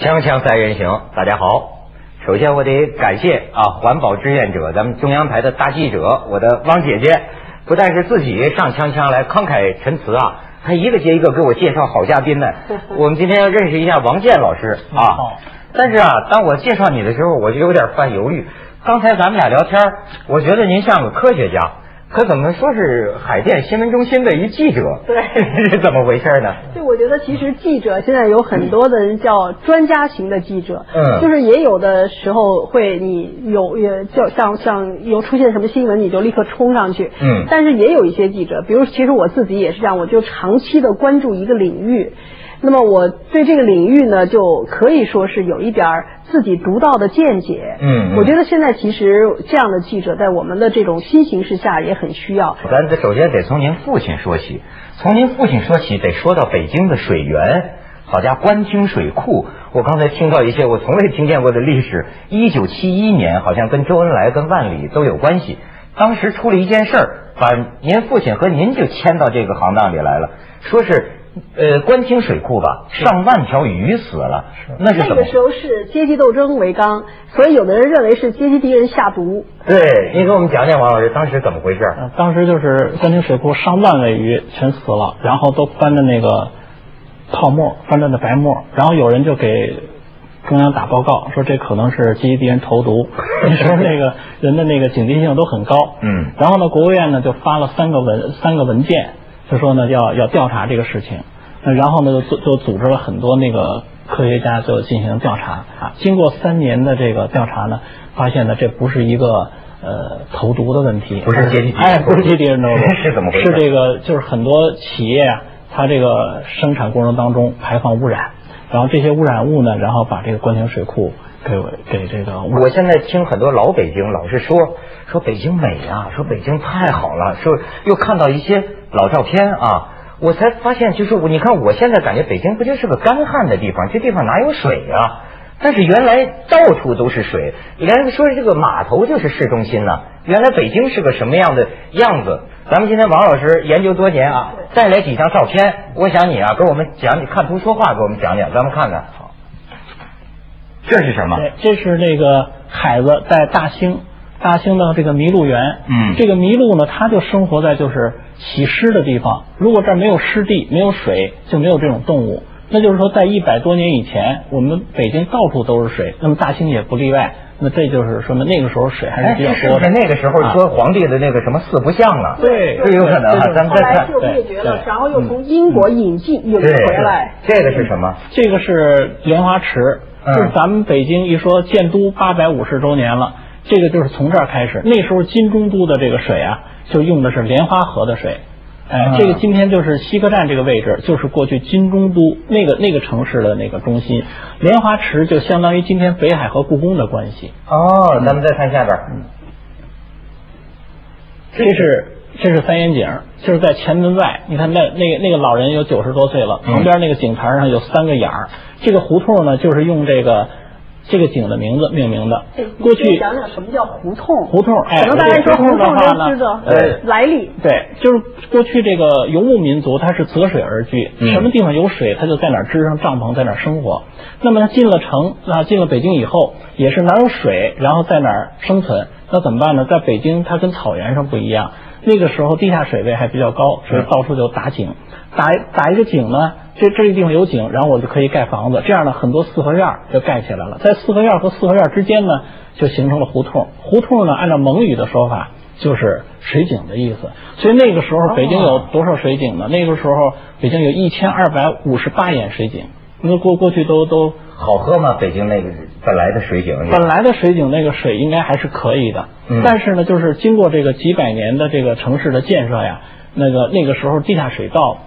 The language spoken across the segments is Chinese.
锵锵三人行，大家好。首先我得感谢啊，环保志愿者，咱们中央台的大记者，我的汪姐姐，不但是自己上锵锵来慷慨陈词啊，她一个接一个给我介绍好嘉宾呢。我们今天要认识一下王健老师啊。但是啊，当我介绍你的时候，我就有点犯犹豫。刚才咱们俩聊天，我觉得您像个科学家。可怎么说是海淀新闻中心的一记者？对，是怎么回事呢？就我觉得，其实记者现在有很多的人叫专家型的记者，嗯，就是也有的时候会你有也叫像像有出现什么新闻，你就立刻冲上去，嗯，但是也有一些记者，比如其实我自己也是这样，我就长期的关注一个领域。那么我对这个领域呢，就可以说是有一点自己独到的见解。嗯，我觉得现在其实这样的记者在我们的这种新形势下也很需要。咱得首先得从您父亲说起，从您父亲说起，得说到北京的水源，好家伙，官厅水库。我刚才听到一些我从未听见过的历史。一九七一年，好像跟周恩来、跟万里都有关系。当时出了一件事儿，把您父亲和您就牵到这个行当里来了，说是。呃，官厅水库吧，上万条鱼死了，那是那个时候是阶级斗争为纲，所以有的人认为是阶级敌人下毒。对，你给我们讲讲王老师当时怎么回事？当时就是官厅水库上万尾鱼全死了，然后都翻着那个泡沫，翻着那白沫，然后有人就给中央打报告说这可能是阶级敌人投毒，那时候那个人的那个警惕性都很高。嗯，然后呢，国务院呢就发了三个文三个文件。就说呢，要要调查这个事情，那然后呢，就就组织了很多那个科学家就进行调查啊。经过三年的这个调查呢，发现呢，这不是一个呃投毒的问题，不是阶级哎，不是阶级敌人投毒，是怎么回事？是这个，就是很多企业啊，它这个生产过程当中排放污染，然后这些污染物呢，然后把这个官厅水库给我给这个。我现在听很多老北京老是说说北京美啊，说北京太好了，说又看到一些。老照片啊，我才发现，就是我，你看，我现在感觉北京不就是个干旱的地方，这地方哪有水啊？但是原来到处都是水，连说这个码头就是市中心呢。原来北京是个什么样的样子？咱们今天王老师研究多年啊，带来几张照片，我想你啊，给我们讲，你看图说话，给我们讲讲，咱们看看。好，这是什么？这是那个海子在大兴。大兴的这个麋鹿园，嗯，这个麋鹿呢，它就生活在就是起湿的地方。如果这儿没有湿地，没有水，就没有这种动物。那就是说，在一百多年以前，我们北京到处都是水，那么大兴也不例外。那这就是说明那个时候水还是比较多的。那个时候说皇帝的那个什么四不像了，对，这有可能啊。咱们再看，就灭绝了，然后又从英国引进引回来。这个是什么？这个是莲花池，就是咱们北京一说建都八百五十周年了。这个就是从这儿开始，那时候金中都的这个水啊，就用的是莲花河的水。哎，这个今天就是西客站这个位置，就是过去金中都那个那个城市的那个中心。莲花池就相当于今天北海和故宫的关系。哦，咱们再看下边。嗯，这是这是三眼井，就是在前门外。你看那那个那个老人有九十多岁了，旁边那个井台上有三个眼儿。这个胡同呢，就是用这个。这个井的名字命名的，过去讲讲什么叫胡同？胡同，哎，可能大家说胡同的话呢，呃，来历。对，就是过去这个游牧民族，他是择水而居，什么地方有水，他就在哪支上帐篷，在哪生活。那么他进了城啊，进了北京以后，也是哪有水，然后在哪儿生存。那怎么办呢？在北京，它跟草原上不一样，那个时候地下水位还比较高，所以到处就打井，打打一个井呢。这这个地方有井，然后我就可以盖房子。这样呢，很多四合院就盖起来了。在四合院和四合院之间呢，就形成了胡同。胡同呢，按照蒙语的说法，就是水井的意思。所以那个时候，北京有多少水井呢？那个时候，北京有一千二百五十八眼水井。那过过去都都好喝吗？北京那个本来的水井，本来的水井那个水应该还是可以的。但是呢，就是经过这个几百年的这个城市的建设呀，那个那个时候地下水道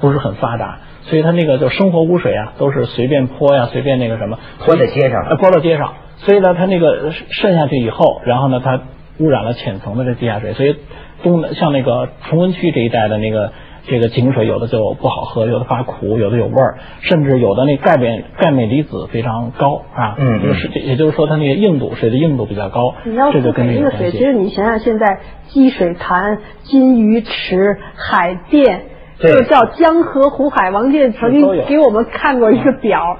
不是很发达。所以它那个就生活污水啊，都是随便泼呀，随便那个什么泼在街上，呃，泼到街上。所以呢，它那个渗下去以后，然后呢，它污染了浅层的这地下水。所以东像那个崇文区这一带的那个这个井水，有的就不好喝，有的发苦，有的有味儿，甚至有的那钙镁钙镁离子非常高啊。嗯，就是也就是说它那个硬度水的硬度比较高。你要是北京的水，其实你想想现在积水潭、金鱼池、海淀。就叫江河湖海，王健曾经给我们看过一个表，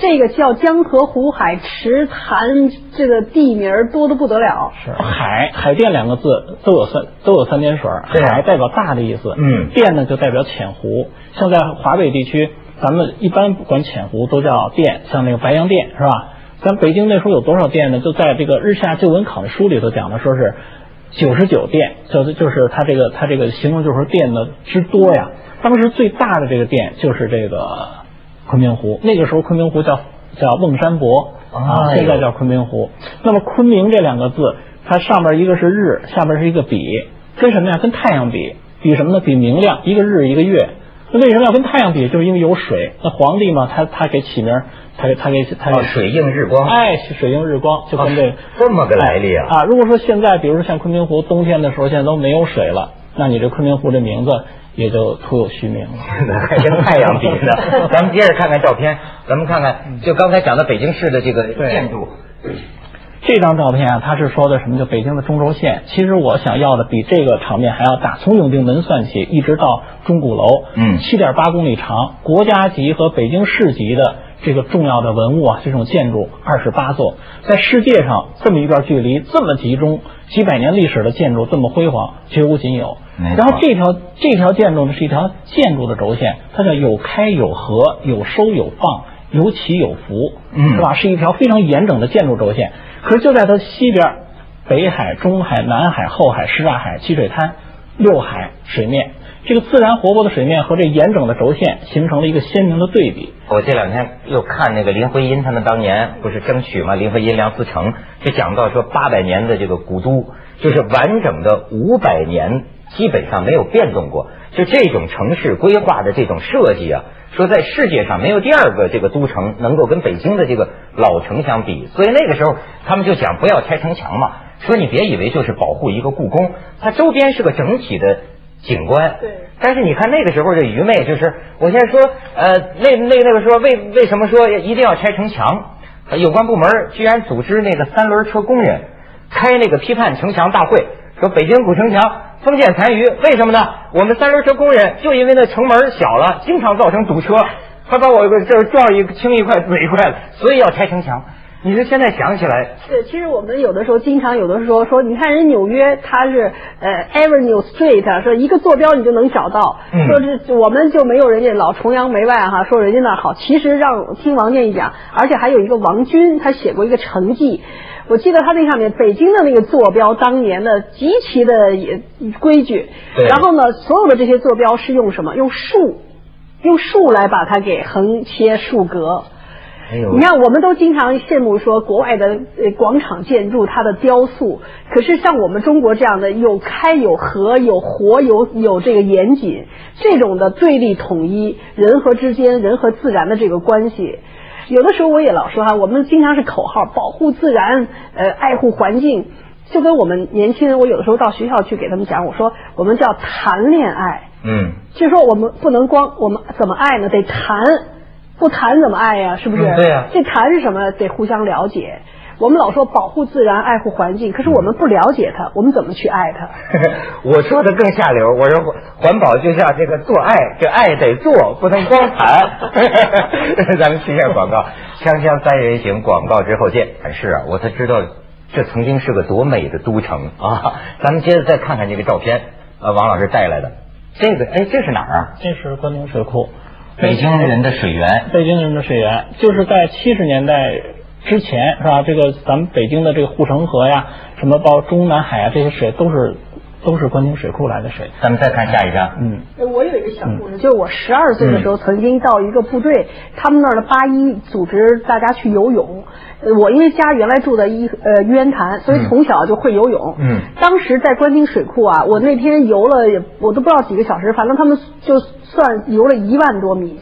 这个叫江河湖海池潭，这个地名多的不得了。是海海淀两个字都有三都有三点水海代表大的意思，嗯淀呢就代表浅湖。像在华北地区，咱们一般管浅湖都叫淀，像那个白洋淀是吧？咱北京那时候有多少淀呢？就在这个《日下旧闻考》的书里头讲的，说是九十九淀，就是就是它这个它这个形容就是说淀的之多呀。当时最大的这个淀就是这个昆明湖，那个时候昆明湖叫叫瓮山泊啊，现在叫昆明湖。那么昆明这两个字，它上面一个是日，下面是一个比，跟什么呀？跟太阳比，比什么呢？比明亮，一个日一个月。那为什么要跟太阳比？就是因为有水。那皇帝嘛，他他给起名儿，他给他给他给哦，水映日光，哎，水映日光，就跟这、哦这么个来历啊啊！如果说现在，比如说像昆明湖，冬天的时候现在都没有水了，那你这昆明湖这名字也就徒有虚名了。还跟太阳比呢。咱们接着看看照片，咱们看看，就刚才讲的北京市的这个建筑，这张照片啊，它是说的什么？就北京的中轴线。其实我想要的比这个场面还要大，从永定门算起，一直到钟鼓楼，嗯七点八公里长，国家级和北京市级的这个重要的文物啊，这种建筑二十八座，在世界上这么一段距离，这么集中，几百年历史的建筑这么辉煌，绝无仅有。然后这条这条建筑呢是一条建筑的轴线，它叫有开有合，有收有放，有起有伏，嗯是吧？是一条非常严整的建筑轴线。可是就在它西边，北海、中海、南海、后海、什刹海、积水滩六海水面，这个自然活泼的水面和这严整的轴线形成了一个鲜明的对比。我这两天又看那个林徽因他们当年不是争取吗，林徽因、梁思成就讲到说八百年的这个古都，就是完整的五百年基本上没有变动过，就这种城市规划的这种设计啊，说在世界上没有第二个这个都城能够跟北京的这个老城相比，所以那个时候他们就讲不要拆城墙嘛，说你别以为就是保护一个故宫，它周边是个整体的景观。对但是你看那个时候的愚昧，就是我现在说，呃，那那那个说为为什么说一定要拆城墙？呃有关部门居然组织那个三轮车工人开那个批判城墙大会，说北京古城墙封建残余，为什么呢？我们三轮车工人就因为那城门小了，经常造成堵车，他把我这儿撞一青一块紫一块的，所以要拆城墙。你是现在想起来，对，其实我们有的时候经常有的时候说，你看人纽约它是呃 Avenue Street，说一个坐标你就能找到，嗯说是我们就没有人家老崇洋媚外哈，说人家那儿好。其实让听王建一讲，而且还有一个王军，他写过一个成绩。我记得他那上面北京的那个坐标，当年的极其的也规矩。对然后呢，所有的这些坐标是用什么？用树，用树来把它给横切竖隔。哎你看，我们都经常羡慕说国外的呃广场建筑它的雕塑，可是像我们中国这样的有开有合有活有有这个严谨，这种的对立统一，人和之间人和自然的这个关系。有的时候我也老说哈，我们经常是口号保护自然，呃，爱护环境，就跟我们年轻人，我有的时候到学校去给他们讲，我说我们叫谈恋爱，嗯，就说我们不能光我们怎么爱呢？得谈，不谈怎么爱呀？是不是？嗯对呀这谈是什么？得互相了解。我们老说保护自然、爱护环境，可是我们不了解它，我们怎么去爱它？我说的更下流，我说环环保就像这个做爱，这爱得做，不能光谈。咱们去一下广告，锵锵三人行广告之后见。是啊，我才知道这曾经是个多美的都城啊！咱们接着再看看这个照片，呃，王老师带来的这个，哎，这是哪儿啊？这是关东水库，北京人的水源。北京人的水源，就是在七十年代之前，是吧？这个咱们北京的这个护城河呀，什么包括中南海啊，这些水都是都是关东水库来的水。咱们再看下一张。嗯，呃我有一个小故事，就是我十二岁的时候，曾经到一个部队，他们那儿的八一组织大家去游泳。呃我因为家原来住在一呃玉渊潭，所以从小就会游泳。嗯当时在关津水库啊，我那天游了也我都不知道几个小时，反正他们就算游了一万多米，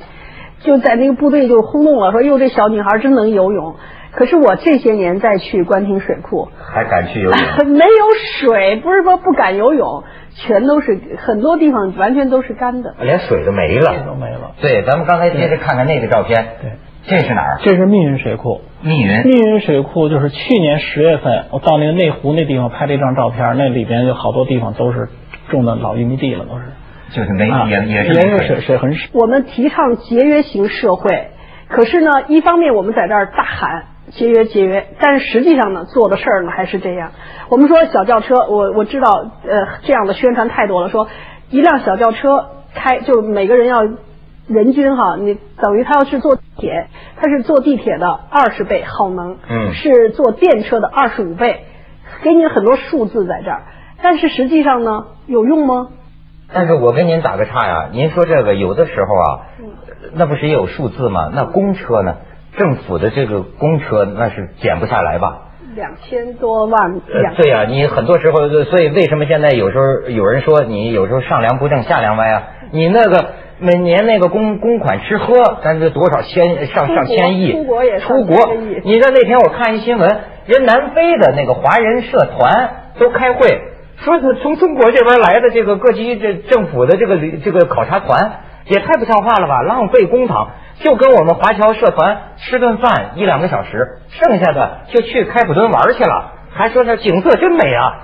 就在那个部队就轰动了，说哟这小女孩真能游泳。可是我这些年再去官厅水库，还敢去游泳？没有水，不是说不敢游泳，全都是很多地方完全都是干的。连水都没了，都没了。对，咱们刚才接着看看那个照片。对，这是哪儿？这是密云水库。密云。密云水库就是去年十月份，我到那个内湖那地方拍了一张照片，那里边有好多地方都是种的老玉米地了，都是。就是没啊也也是也有水水很少。我们提倡节约型社会，可是呢，一方面我们在这儿大喊节约节约，但是实际上呢，做的事儿呢还是这样。我们说小轿车，我我知道，呃，这样的宣传太多了，说一辆小轿车开，就每个人要人均哈，你等于他要是坐地铁，他是坐地铁的二十倍耗能，嗯是坐电车的二十五倍，给你很多数字在这儿，但是实际上呢，有用吗？但是我跟您打个岔呀，您说这个有的时候啊，嗯那不是也有数字吗？那公车呢？政府的这个公车那是减不下来吧？两千多万，呃两，对呀、你很多时候，所以为什么现在有时候有人说你有时候上梁不正下梁歪啊？你那个每年那个公公款吃喝，咱这多少千上上千亿，出国也出国。你知道那天我看一新闻，人南非的那个华人社团都开会，说是从中国这边来的这个各级这政府的这个旅这个考察团，也太不像话了吧，浪费公帑。就跟我们华侨社团吃顿饭一两个小时，剩下的就去开普敦玩去了，还说这景色真美啊，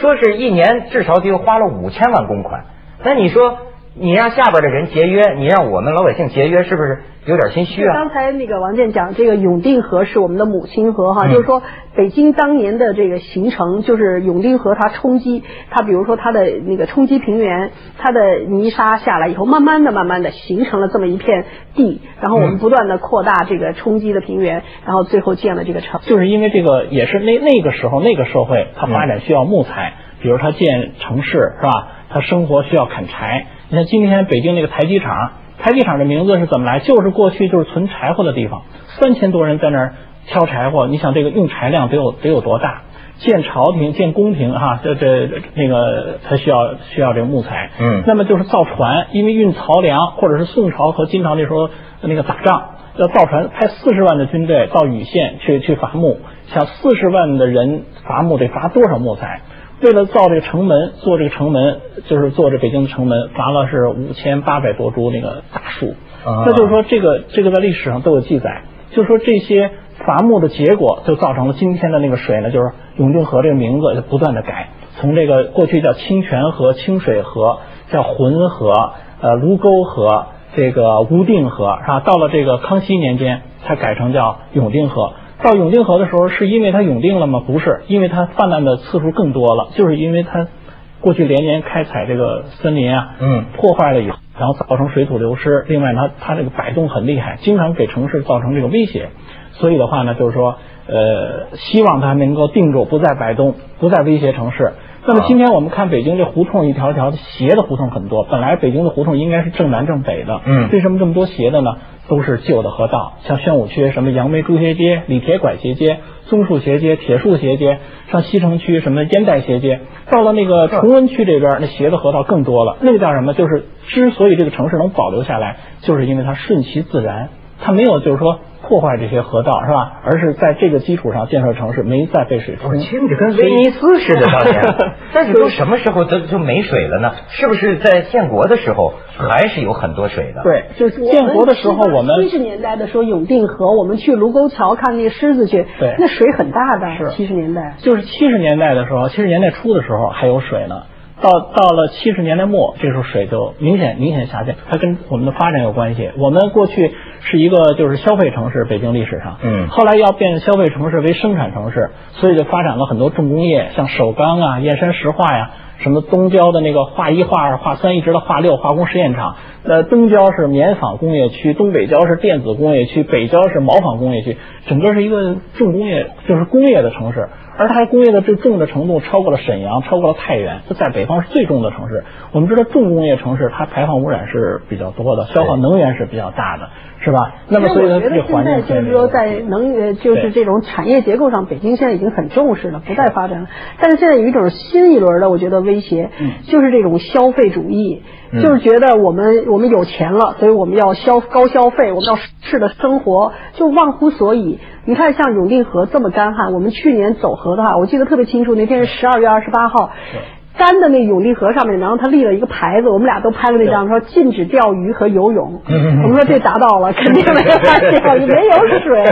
说是一年至少得花了五千万公款。那你说你让下边的人节约，你让我们老百姓节约，是不是有点心虚啊？刚才那个王健讲，这个永定河是我们的母亲河哈，嗯就是说北京当年的这个形成，就是永定河它冲击，它比如说它的那个冲击平原，它的泥沙下来以后，慢慢的、慢慢的形成了这么一片地，然后我们嗯不断的扩大这个冲击的平原，然后最后建了这个城。就是因为这个也是那那个时候那个社会，它发展需要木材，比如它建城市是吧？它生活需要砍柴。你看今天北京那个台机厂，台机厂的名字是怎么来？就是过去就是存柴火的地方，三千多人在那儿挑柴火。你想这个用柴量得有得有多大？建朝廷、建宫廷哈，这这那个它需要需要这个木材。嗯那么就是造船，因为运漕粮，或者是宋朝和金朝那时候那个打仗，要造船，派四十万的军队到禹县去去伐木，想四十万的人伐木得伐多少木材？为了造这个城门，做这个城门，就是做这北京的城门，伐了是五千八百多株那个大树。啊那就是说，这个这个在历史上都有记载，就是说这些伐木的结果，就造成了今天的那个水呢，就是永定河这个名字就不断的改，从这个过去叫清泉河、清水河，叫浑河、呃卢沟河、这个无定河，是吧？到了这个康熙年间，才改成叫永定河。到永定河的时候，是因为它永定了吗？不是，因为它泛滥的次数更多了，就是因为它过去连年开采这个森林啊，嗯破坏了以后，然后造成水土流失。另外呢，它这个摆动很厉害，经常给城市造成这个威胁。所以的话呢，就是说，呃，希望它能够定住，不再摆动，不再威胁城市。那么今天我们看北京这胡同一条条的斜的胡同很多，本来北京的胡同应该是正南正北的，嗯为什么这么多斜的呢？都是旧的河道，像宣武区什么杨梅竹斜街、李铁拐斜街、棕树斜街、铁树斜街，上西城区什么烟袋斜街，到了那个崇文区这边，那斜的河道更多了。那个叫什么？就是之所以这个城市能保留下来，就是因为它顺其自然，它没有就是说破坏这些河道，是吧？而是在这个基础上建设城市，没再被水冲。我听着跟威尼斯似的，当年。但是都什么时候都就没水了呢？是不是在建国的时候还是有很多水的？，对，就是建国的时候，我们七十年代的时候，永定河，我们去卢沟桥看那个狮子去，对那水很大的。是七十年代，就是七十年代的时候，七十年代初的时候还有水呢。到到了七十年代末，这时候水就明显明显下降，它跟我们的发展有关系。我们过去是一个就是消费城市，北京历史上，嗯后来要变消费城市为生产城市，所以就发展了很多重工业，像首钢啊、燕山石化呀、什么东郊的那个化一、化二、化三，一直到化六化工实验场。呃，东郊是棉纺工业区，东北郊是电子工业区，北郊是毛纺工业区，整个是一个重工业，就是工业的城市。而它工业的最重的程度超过了沈阳，超过了太原，这在北方是最重的城市。我们知道重工业城市它排放污染是比较多的，消耗能源是比较大的，是吧？那么所以它这环境就是说，在能源，就是这种产业结构上，北京现在已经很重视了，不再发展了。但是现在有一种新一轮的，我觉得威胁，嗯就是这种消费主义，嗯就是觉得我们我们有钱了，所以我们要消高消费，我们要适的生活，就忘乎所以。你看，像永定河这么干旱，我们去年走河的话，我记得特别清楚，那天是十二月二十八号。干的那永定河上面，然后他立了一个牌子，我们俩都拍了那张，说禁止钓鱼和游泳。嗯我们说这达到了，肯定没有法钓 鱼，没有水。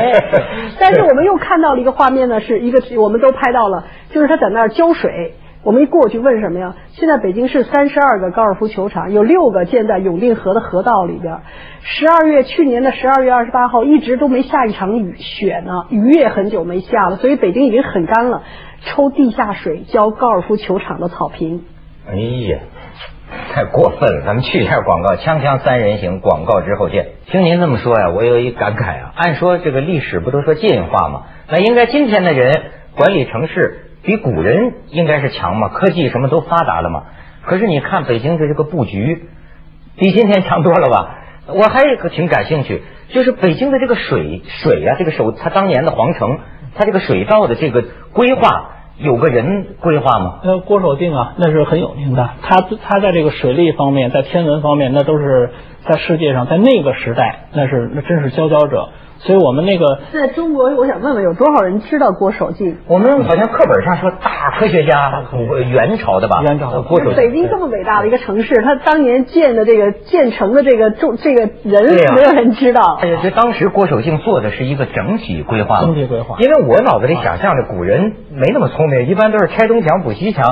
但是我们又看到了一个画面呢，是一个我们都拍到了，就是他在那儿浇水。我们一过去问什么呀？现在北京市三十二个高尔夫球场，有六个建在永定河的河道里边。十二月去年的十二月二十八号一直都没下一场雨雪呢，雨也很久没下了，所以北京已经很干了。抽地下水浇高尔夫球场的草坪。哎呀，太过分了！咱们去一下广告，锵锵三人行，广告之后见。听您这么说呀，我有一感慨啊。按说这个历史不都说进化吗？那应该今天的人管理城市。比古人应该是强嘛，科技什么都发达了嘛。可是你看北京的这个布局，比今天强多了吧？我还有个挺感兴趣，就是北京的这个水水啊，这个首他当年的皇城，他这个水道的这个规划，有个人规划吗？呃，郭守敬啊，那是很有名的。他他在这个水利方面，在天文方面，那都是在世界上，在那个时代，那是那真是佼佼者。所以我们那个在中国，我想问问有多少人知道郭守敬？我们好像课本上说大科学家，元朝的吧？元朝的郭守敬。北京这么伟大的一个城市，他当年建的这个建成的这个重这个人，没有人知道。哎呀，这当时郭守敬做的是一个整体规划。整体规划。因为我脑子里想象的古人没那么聪明，一般都是拆东墙补西墙，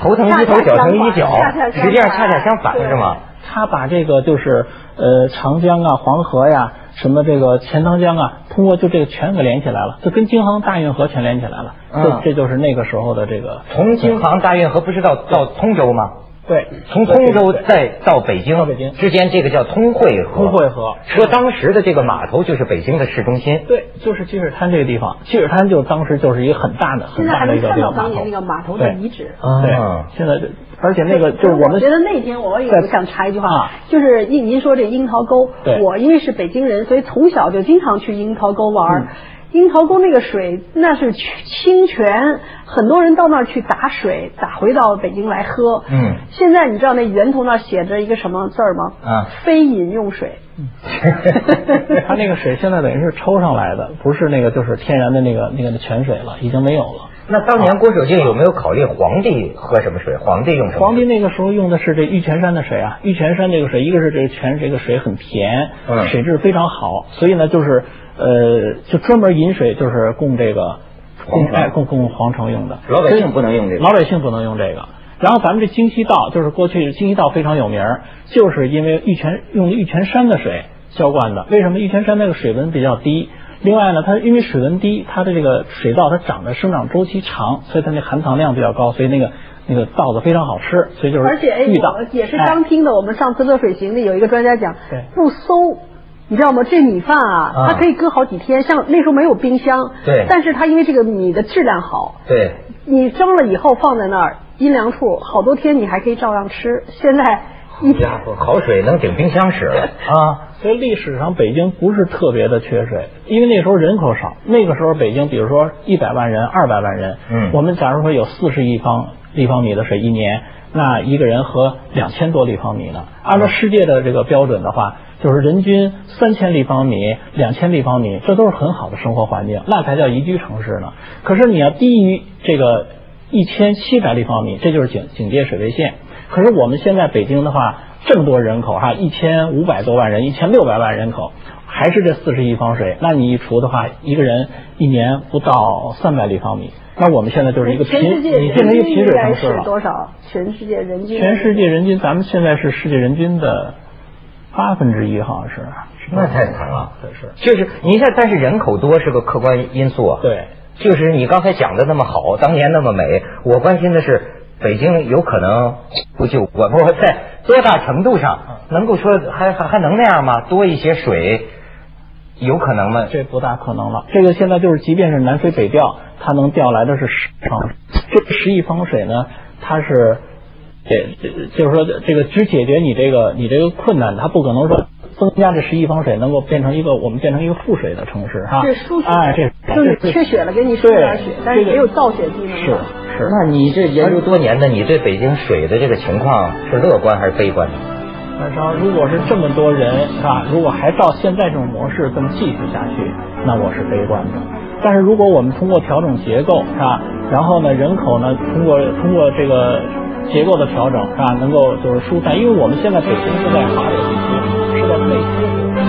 头疼一头，脚疼一脚，实际上恰恰相反，是吗？他把这个就是呃长江啊、黄河呀。什么这个钱塘江啊，通过就这个全给连起来了，就跟京杭大运河全连起来了。这这就是那个时候的这个。从京杭大运河不是到到通州吗？对，从通州再到北京，到北京。之间这个叫通惠河。通惠河，说当时的这个码头就是北京的市中心。对，就是积水滩这个地方，积水滩就当时就是一个很大的、很大的一个看到当年那个码头的遗址。对，现在而且那个就是我们觉得那天我也想插一句话，就是您您说这樱桃沟，我因为是北京人，所以从小就经常去樱桃沟玩。樱桃沟那个水那是清泉，很多人到那儿去打水，打回到北京来喝。嗯，现在你知道那源头那写着一个什么字儿吗？啊，非饮用水。他那个水现在等于是抽上来的，不是那个就是天然的那个那个泉水了，已经没有了。那当年郭守敬有没有考虑皇帝喝什么水？皇帝用什么？皇帝那个时候用的是这玉泉山的水啊，玉泉山这个水，一个是这个泉这个水很甜，水质非常好，所以呢就是。呃，就专门饮水，就是供这个供哎供供皇城用的。老百姓不能用这个。老百姓不能用这个。然后咱们这京西道，就是过去京西道非常有名，就是因为玉泉用玉泉山的水浇灌的。为什么玉泉山那个水温比较低？另外呢，它因为水温低，它的这个水稻它长的生长周期长，所以它那含糖量比较高，所以那个那个稻子非常好吃。所以就是而且哎，我也是刚听的，我们上次乐水行里有一个专家讲，不馊。你知道吗？这米饭啊，它可以搁好几天。像那时候没有冰箱，对。但是它因为这个米的质量好，对。你蒸了以后放在那儿阴凉处，好多天你还可以照样吃。现在，好家伙，好水能顶冰箱使了 啊！所以历史上北京不是特别的缺水，因为那时候人口少。那个时候北京，比如说一百万人、二百万人，嗯，我们假如说有四十亿方立方米的水一年，那一个人喝两千多立方米呢。按照世界的这个标准的话。就是人均三千立方米、两千立方米，这都是很好的生活环境，那才叫宜居城市呢。可是你要低于这个一千七百立方米，这就是警警戒水位线。可是我们现在北京的话，这么多人口哈，一千五百多万人，一千六百万人口，还是这四十亿方水，那你一除的话，一个人一年不到三百立方米。那我们现在就是一个贫，你变成一个贫水城市了。多少？全世界人均？全世界人均，咱们现在是世界人均的。八分之一好像是，那太惨了。是，就是你看，但是人口多是个客观因素啊。对，就是你刚才讲的那么好，当年那么美，我关心的是北京有可能不就我不在多大程度上能够说还还还能那样吗？多一些水，有可能吗？这不大可能了。这个现在就是，即便是南水北调，它能调来的是十方，这十亿方水呢，它是。这就是说，这个只解决你这个你这个困难，它不可能说增加这十亿方水能够变成一个我们变成一个富水的城市哈。这输血，哎，这就是缺血了，给你输点血，但是也有造血技能。是是，那你这研究多年的，你对北京水的这个情况是乐观还是悲观呢？反正如果是这么多人是吧？如果还照现在这种模式这么继续下去，那我是悲观的。但是如果我们通过调整结构是吧？然后呢，人口呢，通过通过这个。结构的调整是吧？能够就是疏散，因为我们现在北京是在华北地区，是在内区。